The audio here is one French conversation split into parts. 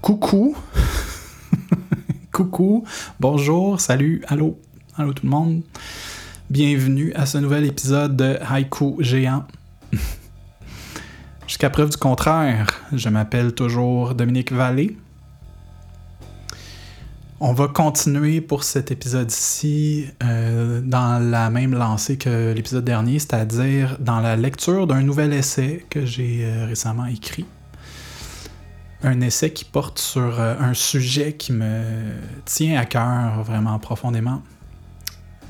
Coucou. Coucou. Bonjour. Salut. Allô. Allô tout le monde. Bienvenue à ce nouvel épisode de Haïku Géant. Jusqu'à preuve du contraire, je m'appelle toujours Dominique Vallée. On va continuer pour cet épisode-ci euh, dans la même lancée que l'épisode dernier, c'est-à-dire dans la lecture d'un nouvel essai que j'ai euh, récemment écrit. Un essai qui porte sur euh, un sujet qui me tient à cœur vraiment profondément.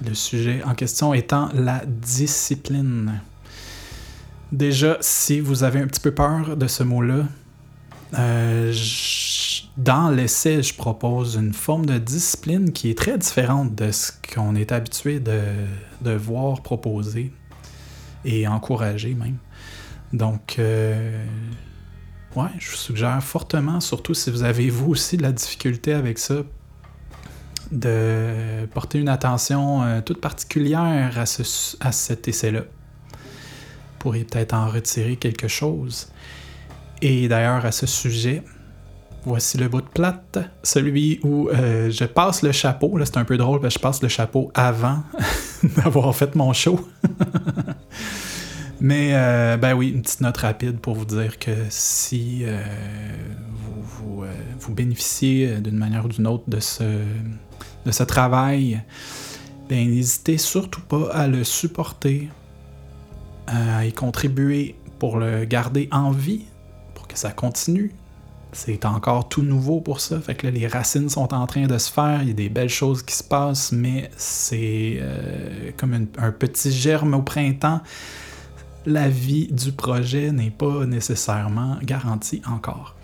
Le sujet en question étant la discipline. Déjà, si vous avez un petit peu peur de ce mot-là, euh, dans l'essai, je propose une forme de discipline qui est très différente de ce qu'on est habitué de, de, voir proposer et encourager même. Donc, euh, ouais, je vous suggère fortement, surtout si vous avez vous aussi de la difficulté avec ça, de porter une attention euh, toute particulière à, ce, à cet essai-là. Vous pourriez peut-être en retirer quelque chose. Et d'ailleurs, à ce sujet, voici le bout de plate, celui où euh, je passe le chapeau. Là, c'est un peu drôle parce que je passe le chapeau avant d'avoir fait mon show. Mais, euh, ben oui, une petite note rapide pour vous dire que si euh, vous, vous, euh, bénéficiez d'une manière ou d'une autre de ce, de ce travail, ben, n'hésitez surtout pas à le supporter, à y contribuer pour le garder en vie, pour que ça continue. C'est encore tout nouveau pour ça. Fait que là, les racines sont en train de se faire. Il y a des belles choses qui se passent, mais c'est comme un petit germe au printemps. La vie du projet n'est pas nécessairement garantie encore.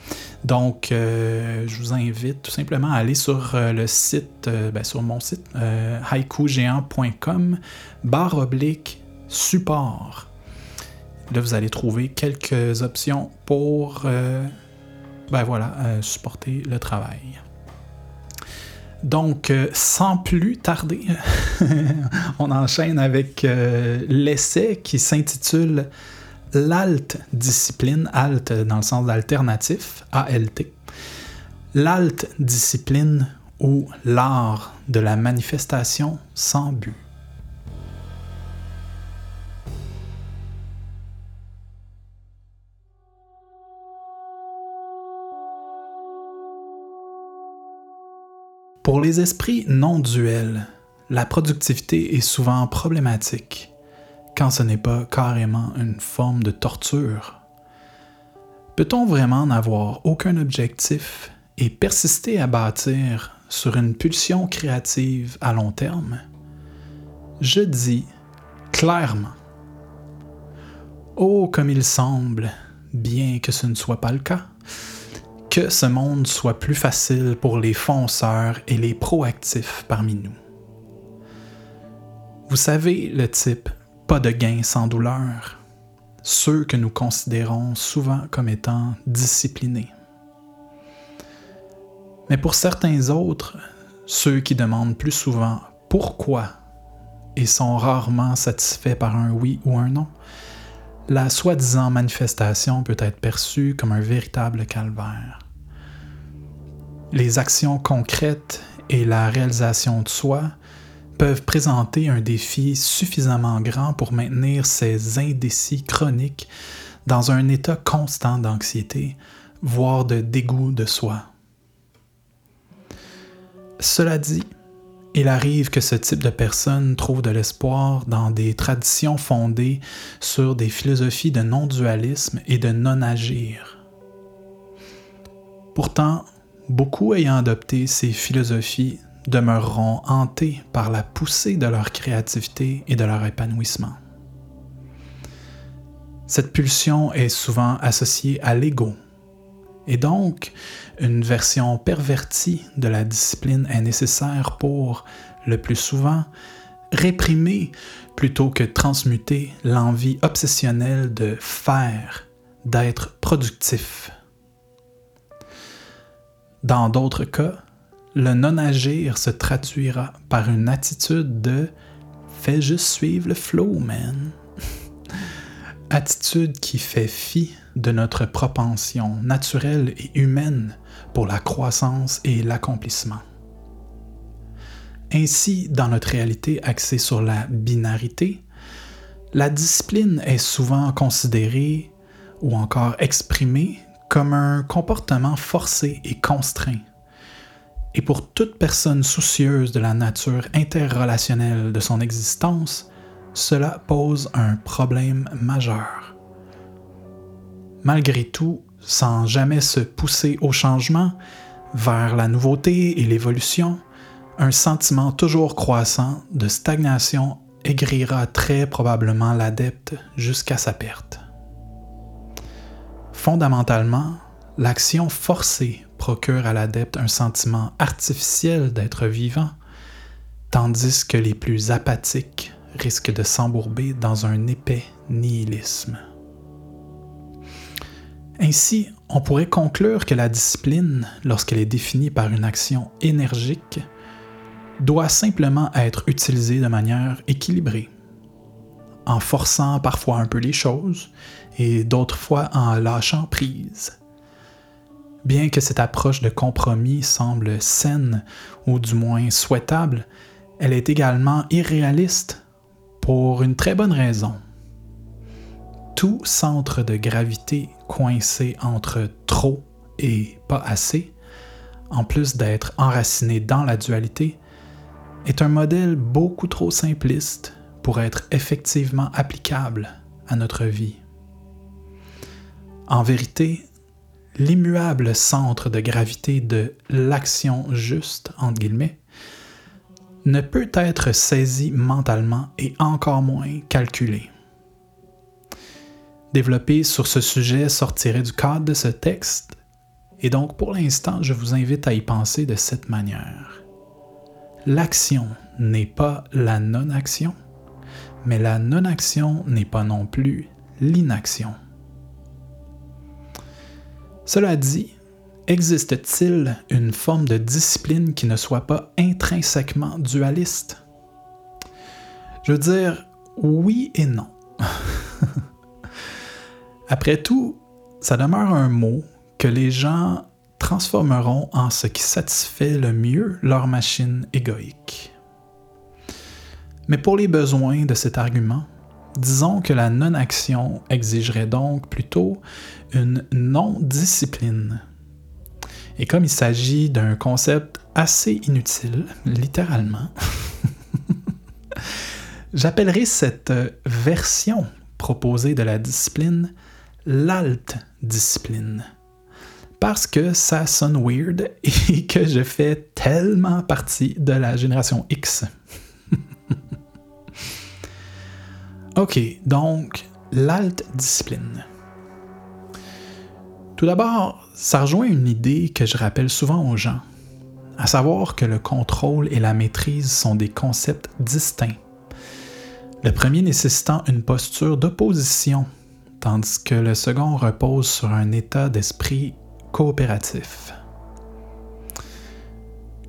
Donc, euh, je vous invite tout simplement à aller sur euh, le site, euh, ben, sur mon site, haikugéant.com, barre oblique support. Là, vous allez trouver quelques options pour ben voilà, supporter le travail. Donc, euh, sans plus tarder, on enchaîne avec euh, l'essai qui s'intitule L'alt discipline, alt dans le sens d'alternatif, ALT. L'alt discipline ou l'art de la manifestation sans but. Les esprits non duels, la productivité est souvent problématique, quand ce n'est pas carrément une forme de torture. Peut-on vraiment n'avoir aucun objectif et persister à bâtir sur une pulsion créative à long terme? Je dis clairement. Oh, comme il semble, bien que ce ne soit pas le cas, que ce monde soit plus facile pour les fonceurs et les proactifs parmi nous. Vous savez le type pas de gain sans douleur, ceux que nous considérons souvent comme étant disciplinés. Mais pour certains autres, ceux qui demandent plus souvent pourquoi et sont rarement satisfaits par un oui ou un non, la soi-disant manifestation peut être perçue comme un véritable calvaire. Les actions concrètes et la réalisation de soi peuvent présenter un défi suffisamment grand pour maintenir ces indécis chroniques dans un état constant d'anxiété, voire de dégoût de soi. Cela dit, il arrive que ce type de personne trouve de l'espoir dans des traditions fondées sur des philosophies de non-dualisme et de non-agir. Pourtant, beaucoup ayant adopté ces philosophies demeureront hantés par la poussée de leur créativité et de leur épanouissement. Cette pulsion est souvent associée à l'ego, et donc une version pervertie de la discipline est nécessaire pour, le plus souvent, réprimer plutôt que transmuter l'envie obsessionnelle de faire, d'être productif. Dans d'autres cas, le non-agir se traduira par une attitude de fais juste suivre le flow, man. attitude qui fait fi de notre propension naturelle et humaine pour la croissance et l'accomplissement. Ainsi, dans notre réalité axée sur la binarité, la discipline est souvent considérée ou encore exprimée comme un comportement forcé et contraint. Et pour toute personne soucieuse de la nature interrelationnelle de son existence, cela pose un problème majeur. Malgré tout, sans jamais se pousser au changement, vers la nouveauté et l'évolution, un sentiment toujours croissant de stagnation aigrira très probablement l'adepte jusqu'à sa perte. Fondamentalement, l'action forcée procure à l'adepte un sentiment artificiel d'être vivant, tandis que les plus apathiques risquent de s'embourber dans un épais nihilisme. Ainsi, on pourrait conclure que la discipline, lorsqu'elle est définie par une action énergique, doit simplement être utilisée de manière équilibrée, en forçant parfois un peu les choses et d'autres fois en lâchant prise. Bien que cette approche de compromis semble saine ou du moins souhaitable, elle est également irréaliste pour une très bonne raison. Tout centre de gravité coincé entre trop et pas assez, en plus d'être enraciné dans la dualité, est un modèle beaucoup trop simpliste pour être effectivement applicable à notre vie. En vérité, l'immuable centre de gravité de l'action juste, entre guillemets, ne peut être saisi mentalement et encore moins calculé. Développer sur ce sujet sortirait du cadre de ce texte, et donc pour l'instant, je vous invite à y penser de cette manière l'action n'est pas la non-action, mais la non-action n'est pas non plus l'inaction. Cela dit, existe-t-il une forme de discipline qui ne soit pas intrinsèquement dualiste? Je veux dire, oui et non. Après tout, ça demeure un mot que les gens transformeront en ce qui satisfait le mieux leur machine égoïque. Mais pour les besoins de cet argument, disons que la non-action exigerait donc plutôt une non-discipline. Et comme il s'agit d'un concept assez inutile, littéralement, j'appellerai cette version proposée de la discipline l'alt-discipline parce que ça sonne weird et que je fais tellement partie de la génération X. ok, donc l'alt discipline. Tout d'abord, ça rejoint une idée que je rappelle souvent aux gens, à savoir que le contrôle et la maîtrise sont des concepts distincts. Le premier nécessitant une posture d'opposition, tandis que le second repose sur un état d'esprit coopératif.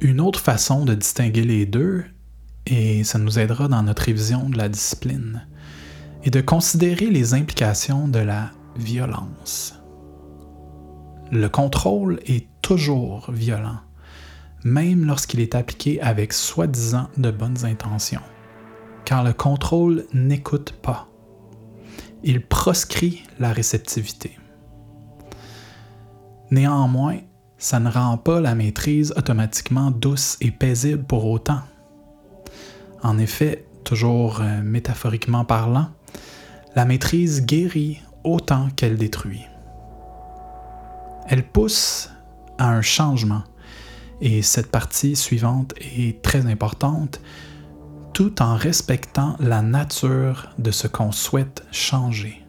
Une autre façon de distinguer les deux, et ça nous aidera dans notre révision de la discipline, est de considérer les implications de la violence. Le contrôle est toujours violent, même lorsqu'il est appliqué avec soi-disant de bonnes intentions, car le contrôle n'écoute pas. Il proscrit la réceptivité. Néanmoins, ça ne rend pas la maîtrise automatiquement douce et paisible pour autant. En effet, toujours euh, métaphoriquement parlant, la maîtrise guérit autant qu'elle détruit. Elle pousse à un changement, et cette partie suivante est très importante, tout en respectant la nature de ce qu'on souhaite changer.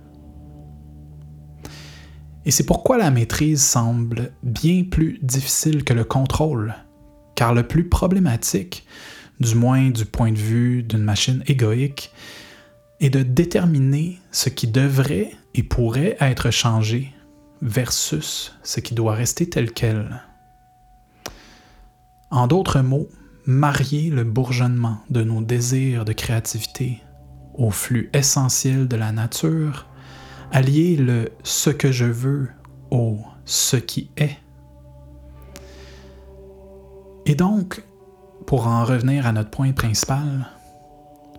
Et c'est pourquoi la maîtrise semble bien plus difficile que le contrôle, car le plus problématique, du moins du point de vue d'une machine égoïque, est de déterminer ce qui devrait et pourrait être changé versus ce qui doit rester tel quel. En d'autres mots, marier le bourgeonnement de nos désirs de créativité au flux essentiel de la nature Allier le ce que je veux au ce qui est. Et donc, pour en revenir à notre point principal,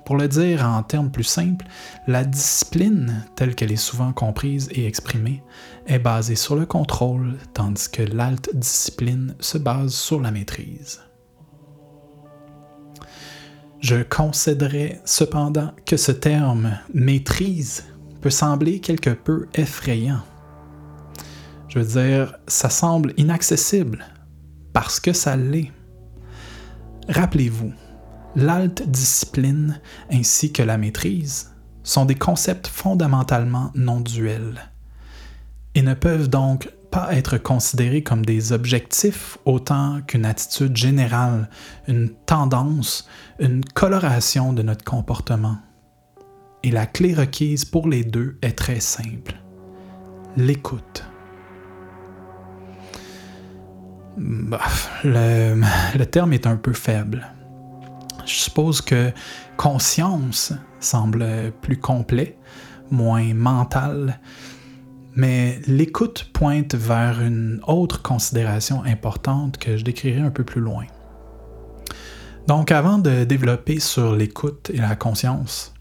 pour le dire en termes plus simples, la discipline, telle qu'elle est souvent comprise et exprimée, est basée sur le contrôle, tandis que l'alt discipline se base sur la maîtrise. Je concéderai cependant que ce terme maîtrise peut sembler quelque peu effrayant. Je veux dire, ça semble inaccessible parce que ça l'est. Rappelez-vous, l'alt discipline ainsi que la maîtrise sont des concepts fondamentalement non duels et ne peuvent donc pas être considérés comme des objectifs autant qu'une attitude générale, une tendance, une coloration de notre comportement. Et la clé requise pour les deux est très simple. L'écoute. Bah, le, le terme est un peu faible. Je suppose que conscience semble plus complet, moins mental, mais l'écoute pointe vers une autre considération importante que je décrirai un peu plus loin. Donc avant de développer sur l'écoute et la conscience,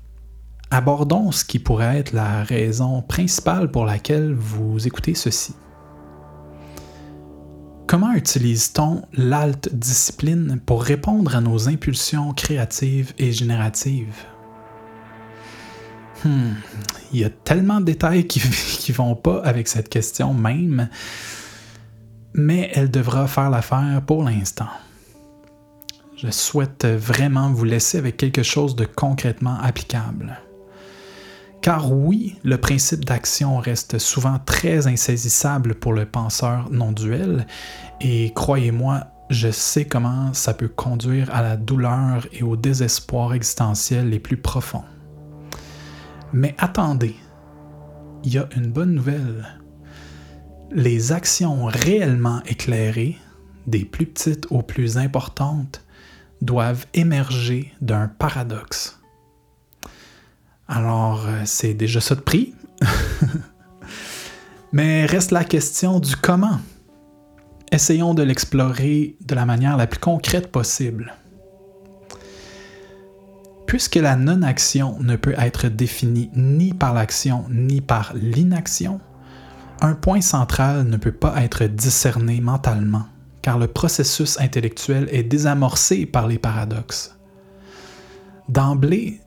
abordons ce qui pourrait être la raison principale pour laquelle vous écoutez ceci. Comment utilise-t-on l'alt discipline pour répondre à nos impulsions créatives et génératives? Hmm, il y a tellement de détails qui ne vont pas avec cette question même, mais elle devra faire l'affaire pour l'instant. Je souhaite vraiment vous laisser avec quelque chose de concrètement applicable. Car oui, le principe d'action reste souvent très insaisissable pour le penseur non duel, et croyez-moi, je sais comment ça peut conduire à la douleur et au désespoir existentiel les plus profonds. Mais attendez, il y a une bonne nouvelle. Les actions réellement éclairées, des plus petites aux plus importantes, doivent émerger d'un paradoxe. Alors, euh, c'est déjà ça de prix. Mais reste la question du comment. Essayons de l'explorer de la manière la plus concrète possible. Puisque la non-action ne peut être définie ni par l'action ni par l'inaction, un point central ne peut pas être discerné mentalement, car le processus intellectuel est désamorcé par les paradoxes. D'emblée,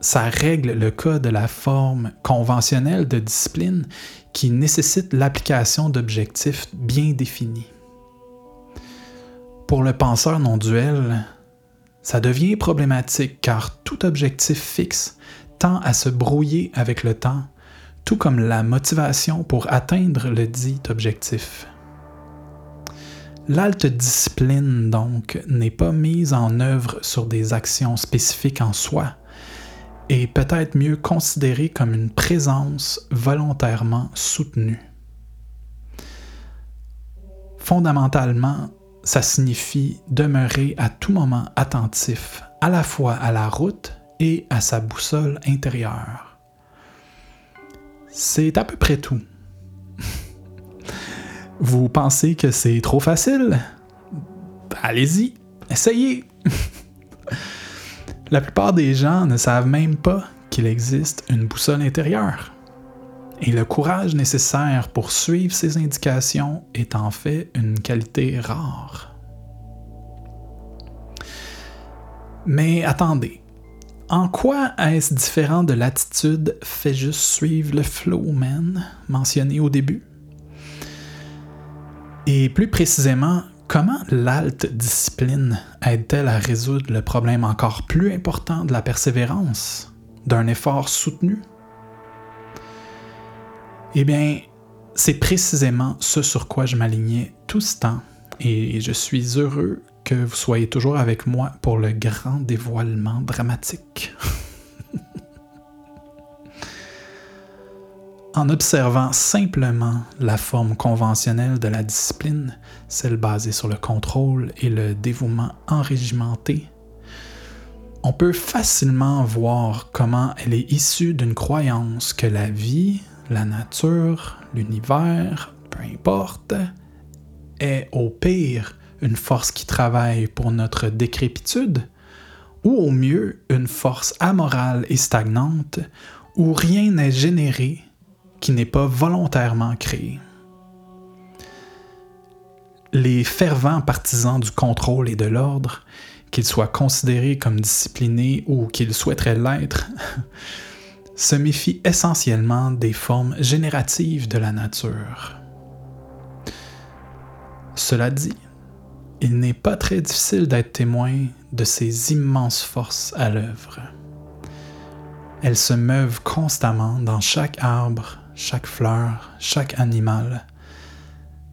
ça règle le cas de la forme conventionnelle de discipline qui nécessite l'application d'objectifs bien définis. Pour le penseur non duel, ça devient problématique car tout objectif fixe tend à se brouiller avec le temps, tout comme la motivation pour atteindre le dit objectif. L'alte discipline, donc, n'est pas mise en œuvre sur des actions spécifiques en soi, et peut-être mieux considérée comme une présence volontairement soutenue. Fondamentalement, ça signifie demeurer à tout moment attentif à la fois à la route et à sa boussole intérieure. C'est à peu près tout. Vous pensez que c'est trop facile? Allez-y, essayez. La plupart des gens ne savent même pas qu'il existe une boussole intérieure. Et le courage nécessaire pour suivre ces indications est en fait une qualité rare. Mais attendez, en quoi est-ce différent de l'attitude fait juste suivre le flow, man, mentionnée au début? Et plus précisément, Comment l'alt discipline aide-t-elle à résoudre le problème encore plus important de la persévérance, d'un effort soutenu? Eh bien, c'est précisément ce sur quoi je m'alignais tout ce temps, et je suis heureux que vous soyez toujours avec moi pour le grand dévoilement dramatique. En observant simplement la forme conventionnelle de la discipline, celle basée sur le contrôle et le dévouement enrégimenté, on peut facilement voir comment elle est issue d'une croyance que la vie, la nature, l'univers, peu importe, est au pire une force qui travaille pour notre décrépitude, ou au mieux une force amorale et stagnante où rien n'est généré qui n'est pas volontairement créé. Les fervents partisans du contrôle et de l'ordre, qu'ils soient considérés comme disciplinés ou qu'ils souhaiteraient l'être, se méfient essentiellement des formes génératives de la nature. Cela dit, il n'est pas très difficile d'être témoin de ces immenses forces à l'œuvre. Elles se meuvent constamment dans chaque arbre, chaque fleur, chaque animal.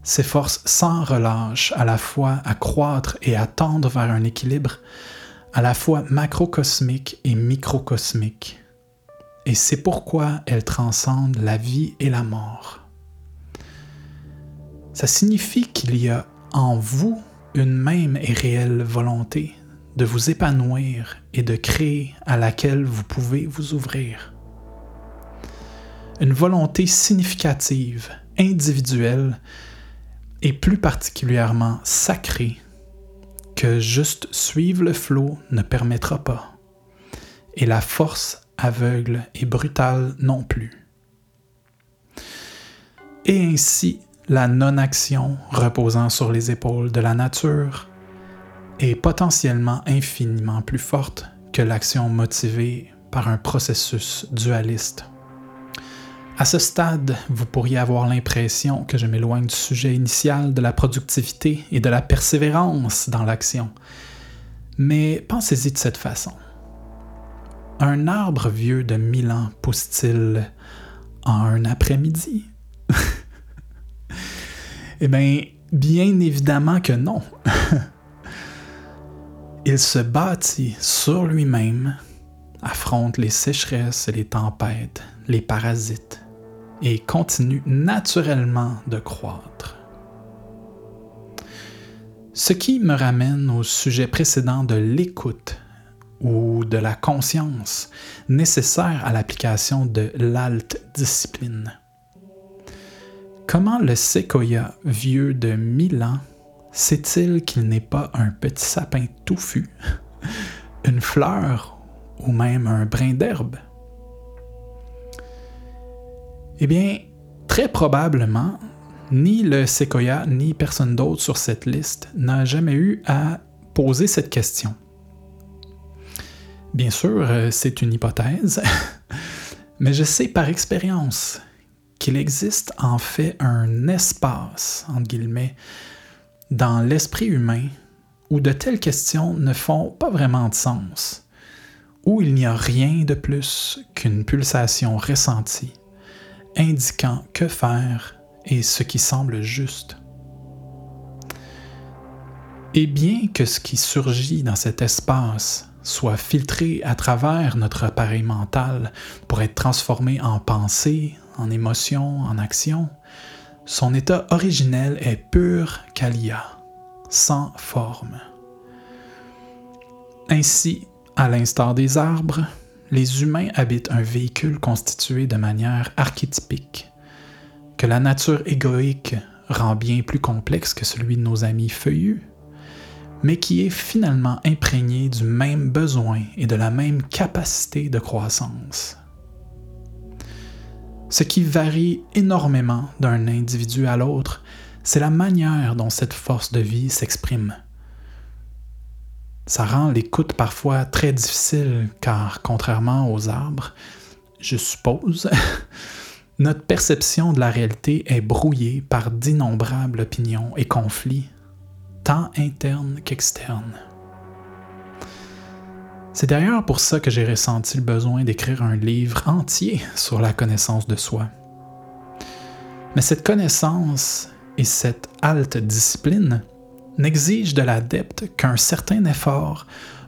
Ces forces sans relâche à la fois à croître et à tendre vers un équilibre, à la fois macrocosmique et microcosmique. Et c'est pourquoi elles transcendent la vie et la mort. Ça signifie qu'il y a en vous une même et réelle volonté de vous épanouir et de créer à laquelle vous pouvez vous ouvrir. Une volonté significative, individuelle et plus particulièrement sacrée que juste suivre le flot ne permettra pas, et la force aveugle et brutale non plus. Et ainsi, la non-action reposant sur les épaules de la nature est potentiellement infiniment plus forte que l'action motivée par un processus dualiste. À ce stade, vous pourriez avoir l'impression que je m'éloigne du sujet initial de la productivité et de la persévérance dans l'action. Mais pensez-y de cette façon. Un arbre vieux de mille ans pousse-t-il en un après-midi? eh bien, bien évidemment que non. Il se bâtit sur lui-même, affronte les sécheresses et les tempêtes, les parasites, et continue naturellement de croître. Ce qui me ramène au sujet précédent de l'écoute ou de la conscience nécessaire à l'application de l'alt discipline. Comment le séquoia vieux de mille ans Sait-il qu'il n'est pas un petit sapin touffu, une fleur ou même un brin d'herbe? Eh bien, très probablement, ni le séquoia ni personne d'autre sur cette liste n'a jamais eu à poser cette question. Bien sûr, euh, c'est une hypothèse, mais je sais par expérience qu'il existe en fait un espace, entre guillemets, dans l'esprit humain où de telles questions ne font pas vraiment de sens, où il n'y a rien de plus qu'une pulsation ressentie, indiquant que faire et ce qui semble juste. Et bien que ce qui surgit dans cet espace soit filtré à travers notre appareil mental pour être transformé en pensée, en émotion, en action, son état originel est pur kalia, sans forme. Ainsi, à l'instar des arbres, les humains habitent un véhicule constitué de manière archétypique, que la nature égoïque rend bien plus complexe que celui de nos amis feuillus, mais qui est finalement imprégné du même besoin et de la même capacité de croissance. Ce qui varie énormément d'un individu à l'autre, c'est la manière dont cette force de vie s'exprime. Ça rend l'écoute parfois très difficile car, contrairement aux arbres, je suppose, notre perception de la réalité est brouillée par d'innombrables opinions et conflits, tant internes qu'externes. C'est d'ailleurs pour ça que j'ai ressenti le besoin d'écrire un livre entier sur la connaissance de soi. Mais cette connaissance et cette halte discipline n'exigent de l'adepte qu'un certain effort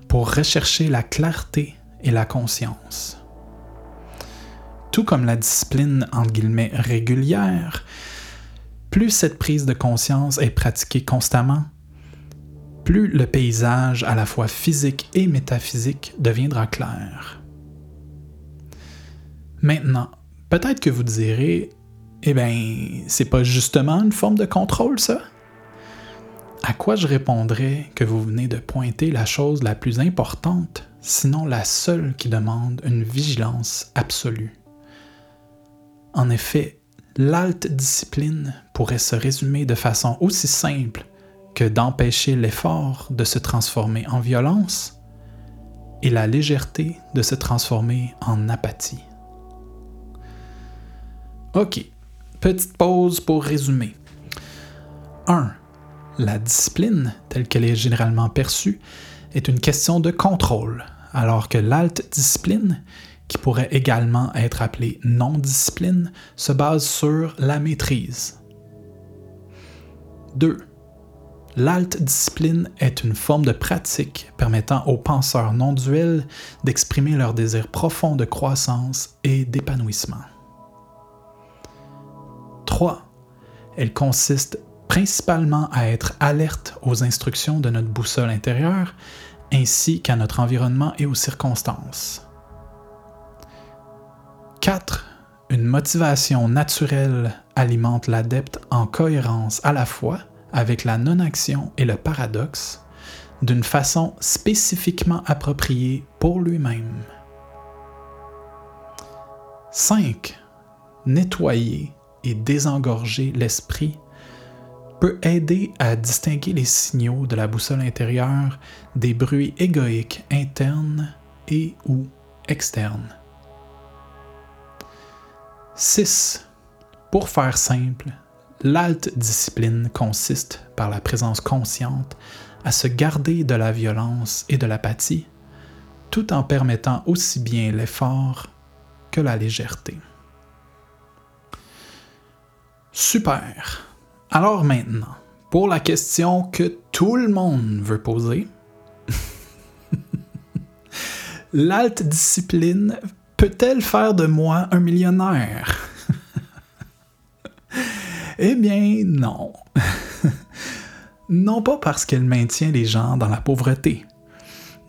pour rechercher la clarté et la conscience. Tout comme la discipline en guillemets régulière, plus cette prise de conscience est pratiquée constamment, plus le paysage à la fois physique et métaphysique deviendra clair. Maintenant, Peut-être que vous direz, eh bien, c'est pas justement une forme de contrôle, ça? À quoi je répondrais que vous venez de pointer la chose la plus importante, sinon la seule qui demande une vigilance absolue? En effet, l'alte discipline pourrait se résumer de façon aussi simple que d'empêcher l'effort de se transformer en violence et la légèreté de se transformer en apathie. Ok, petite pause pour résumer. 1. La discipline, telle qu'elle est généralement perçue, est une question de contrôle, alors que l'alte discipline, qui pourrait également être appelée non-discipline, se base sur la maîtrise. 2. L'alte discipline est une forme de pratique permettant aux penseurs non duels d'exprimer leur désir profond de croissance et d'épanouissement. 3. Elle consiste principalement à être alerte aux instructions de notre boussole intérieure ainsi qu'à notre environnement et aux circonstances. 4. Une motivation naturelle alimente l'adepte en cohérence à la fois avec la non-action et le paradoxe d'une façon spécifiquement appropriée pour lui-même. 5. Nettoyer et désengorger l'esprit peut aider à distinguer les signaux de la boussole intérieure des bruits égoïques internes et ou externes. 6. Pour faire simple, l'alte discipline consiste, par la présence consciente, à se garder de la violence et de l'apathie, tout en permettant aussi bien l'effort que la légèreté. Super. Alors maintenant, pour la question que tout le monde veut poser, l'alte discipline peut-elle faire de moi un millionnaire? eh bien, non. non pas parce qu'elle maintient les gens dans la pauvreté,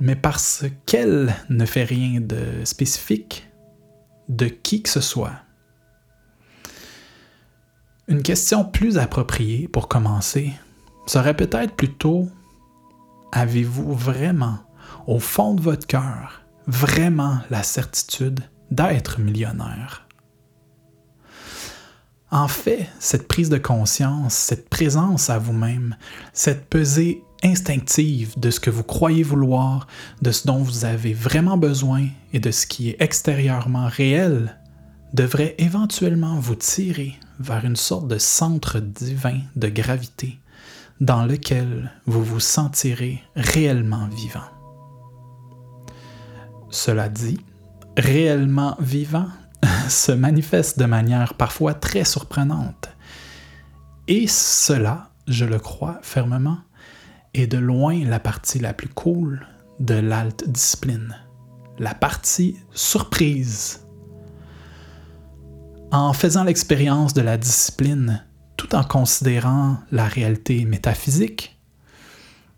mais parce qu'elle ne fait rien de spécifique de qui que ce soit. Une question plus appropriée pour commencer serait peut-être plutôt Avez-vous vraiment, au fond de votre cœur, vraiment la certitude d'être millionnaire? En fait, cette prise de conscience, cette présence à vous-même, cette pesée instinctive de ce que vous croyez vouloir, de ce dont vous avez vraiment besoin et de ce qui est extérieurement réel, devrait éventuellement vous tirer vers une sorte de centre divin de gravité dans lequel vous vous sentirez réellement vivant. Cela dit, réellement vivant se manifeste de manière parfois très surprenante. Et cela, je le crois fermement, est de loin la partie la plus cool de l'alte discipline. La partie surprise en faisant l'expérience de la discipline tout en considérant la réalité métaphysique,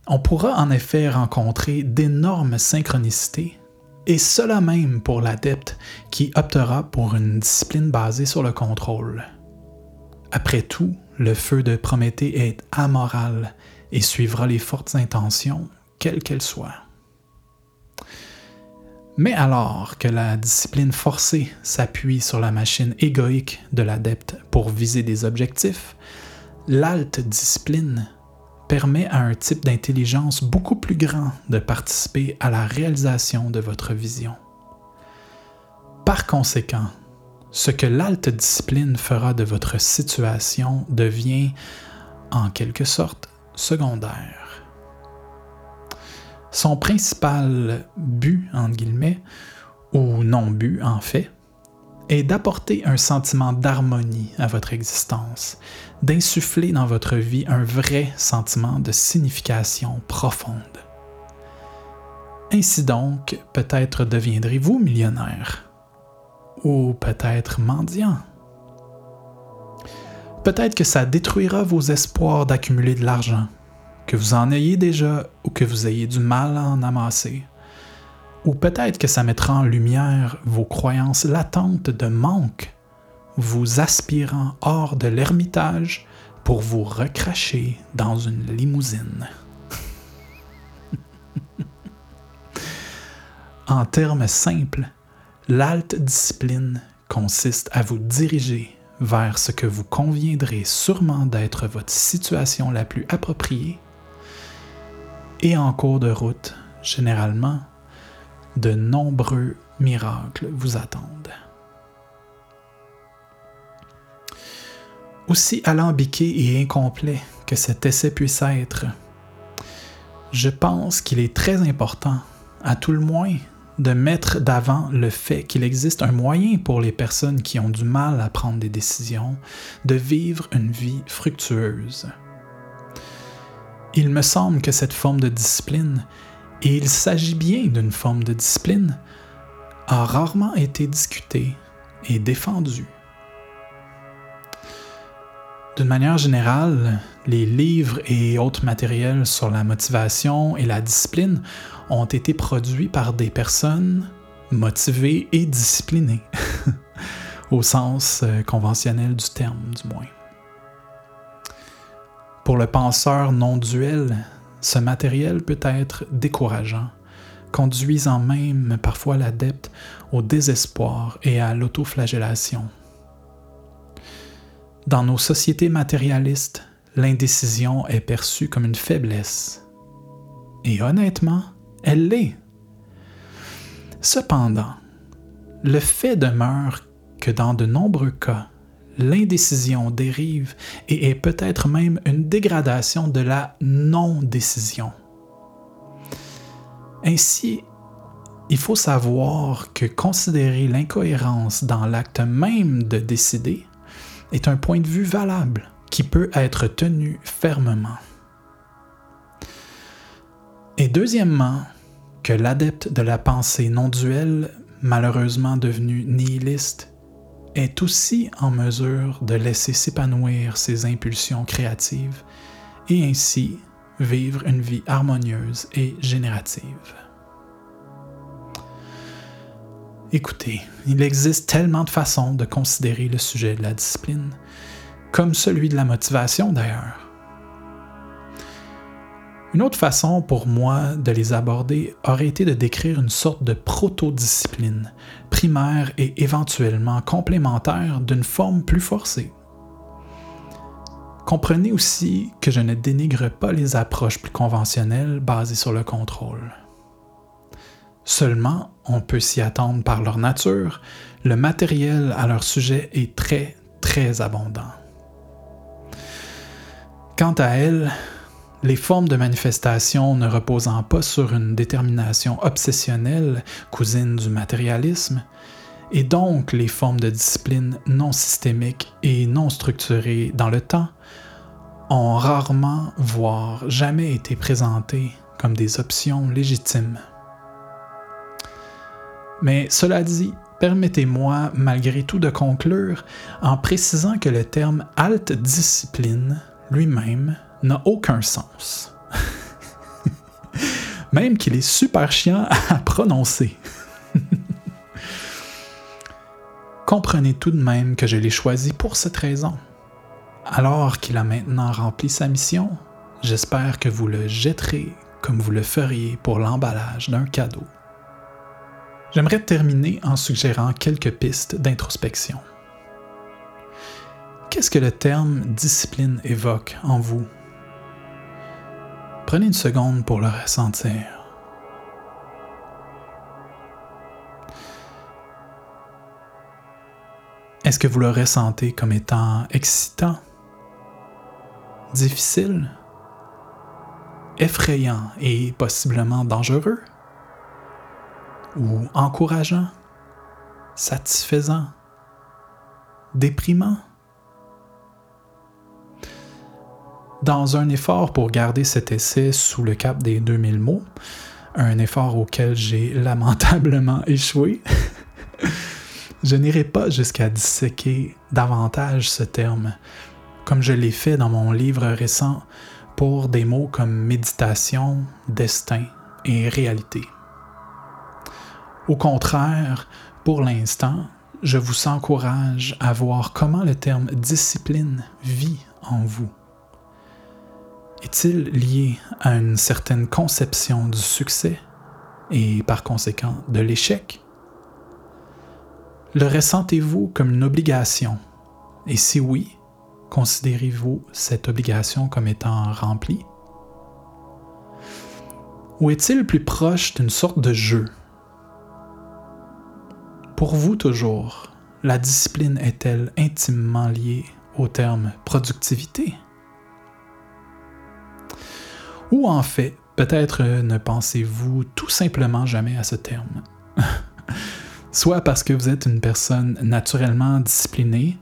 on pourra en effet rencontrer d'énormes synchronicités, et cela même pour l'adepte qui optera pour une discipline basée sur le contrôle. Après tout, le feu de Prométhée est amoral et suivra les fortes intentions, quelles qu'elles soient. Mais alors que la discipline forcée s'appuie sur la machine égoïque de l'adepte pour viser des objectifs, l'alte discipline permet à un type d'intelligence beaucoup plus grand de participer à la réalisation de votre vision. Par conséquent, ce que l'alte discipline fera de votre situation devient, en quelque sorte, secondaire. Son principal but, entre guillemets, ou non-but en fait, est d'apporter un sentiment d'harmonie à votre existence, d'insuffler dans votre vie un vrai sentiment de signification profonde. Ainsi donc, peut-être deviendrez-vous millionnaire, ou peut-être mendiant. Peut-être que ça détruira vos espoirs d'accumuler de l'argent, que vous en ayez déjà ou que vous ayez du mal à en amasser. Ou peut-être que ça mettra en lumière vos croyances latentes de manque vous aspirant hors de l'ermitage pour vous recracher dans une limousine. en termes simples, l'halte discipline consiste à vous diriger vers ce que vous conviendrez sûrement d'être votre situation la plus appropriée et en cours de route, généralement, de nombreux miracles vous attendent. Aussi alambiqué et incomplet que cet essai puisse être, je pense qu'il est très important, à tout le moins, de mettre d'avant le fait qu'il existe un moyen pour les personnes qui ont du mal à prendre des décisions de vivre une vie fructueuse. Il me semble que cette forme de discipline, et il s'agit bien d'une forme de discipline, a rarement été discutée et défendue. D'une manière générale, les livres et autres matériels sur la motivation et la discipline ont été produits par des personnes motivées et disciplinées, au sens euh, conventionnel du terme du moins. Pour le penseur non duel, ce matériel peut être décourageant, conduisant même parfois l'adepte au désespoir et à l'autoflagellation. Dans nos sociétés matérialistes, l'indécision est perçue comme une faiblesse. Et honnêtement, elle l'est. Cependant, le fait demeure que dans de nombreux cas, l'indécision dérive et est peut-être même une dégradation de la non-décision. Ainsi, il faut savoir que considérer l'incohérence dans l'acte même de décider est un point de vue valable qui peut être tenu fermement. Et deuxièmement, que l'adepte de la pensée non duelle, malheureusement devenu nihiliste, est aussi en mesure de laisser s'épanouir ses impulsions créatives et ainsi vivre une vie harmonieuse et générative. Écoutez, il existe tellement de façons de considérer le sujet de la discipline, comme celui de la motivation d'ailleurs. Une autre façon pour moi de les aborder aurait été de décrire une sorte de proto-discipline, primaire et éventuellement complémentaire d'une forme plus forcée. Comprenez aussi que je ne dénigre pas les approches plus conventionnelles basées sur le contrôle. Seulement, on peut s'y attendre par leur nature, le matériel à leur sujet est très, très abondant. Quant à elles, les formes de manifestation ne reposant pas sur une détermination obsessionnelle, cousine du matérialisme, et donc les formes de discipline non systémiques et non structurées dans le temps, ont rarement, voire jamais été présentées comme des options légitimes. Mais cela dit, permettez-moi malgré tout de conclure en précisant que le terme halte discipline lui-même n'a aucun sens. Même qu'il est super chiant à prononcer. Comprenez tout de même que je l'ai choisi pour cette raison. Alors qu'il a maintenant rempli sa mission, j'espère que vous le jetterez comme vous le feriez pour l'emballage d'un cadeau. J'aimerais terminer en suggérant quelques pistes d'introspection. Qu'est-ce que le terme discipline évoque en vous? Prenez une seconde pour le ressentir. Est-ce que vous le ressentez comme étant excitant, difficile, effrayant et possiblement dangereux? ou encourageant, satisfaisant, déprimant? Dans un effort pour garder cet essai sous le cap des 2000 mots, un effort auquel j'ai lamentablement échoué, je n'irai pas jusqu'à disséquer davantage ce terme, comme je l'ai fait dans mon livre récent pour des mots comme méditation, destin et réalité. Au contraire, pour l'instant, je vous encourage à voir comment le terme discipline vit en vous. Est-il lié à une certaine conception du succès et par conséquent de l'échec? Le ressentez-vous comme une obligation? Et si oui, considérez-vous cette obligation comme étant remplie? Ou est-il plus proche d'une sorte de jeu? Pour vous toujours, la discipline est-elle intimement liée au terme productivité? Ou en fait, peut-être ne pensez-vous tout simplement jamais à ce terme. soit parce que vous êtes une personne naturellement disciplinée,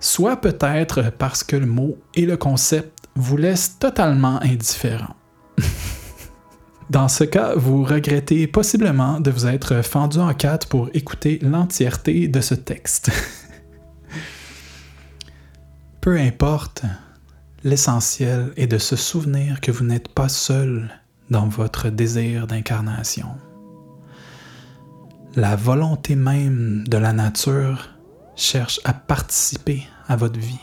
soit peut-être parce que le mot et le concept vous laissent totalement indifférent. Dans ce cas, vous regrettez possiblement de vous être fendu en quatre pour écouter l'entièreté de ce texte. Peu importe, l'essentiel est de se souvenir que vous n'êtes pas seul dans votre désir d'incarnation. La volonté même de la nature cherche à participer à votre vie.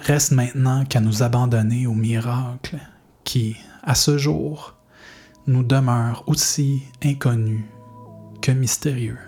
Reste maintenant qu'à nous abandonner au miracle qui, à ce jour, nous demeure aussi inconnu que mystérieux.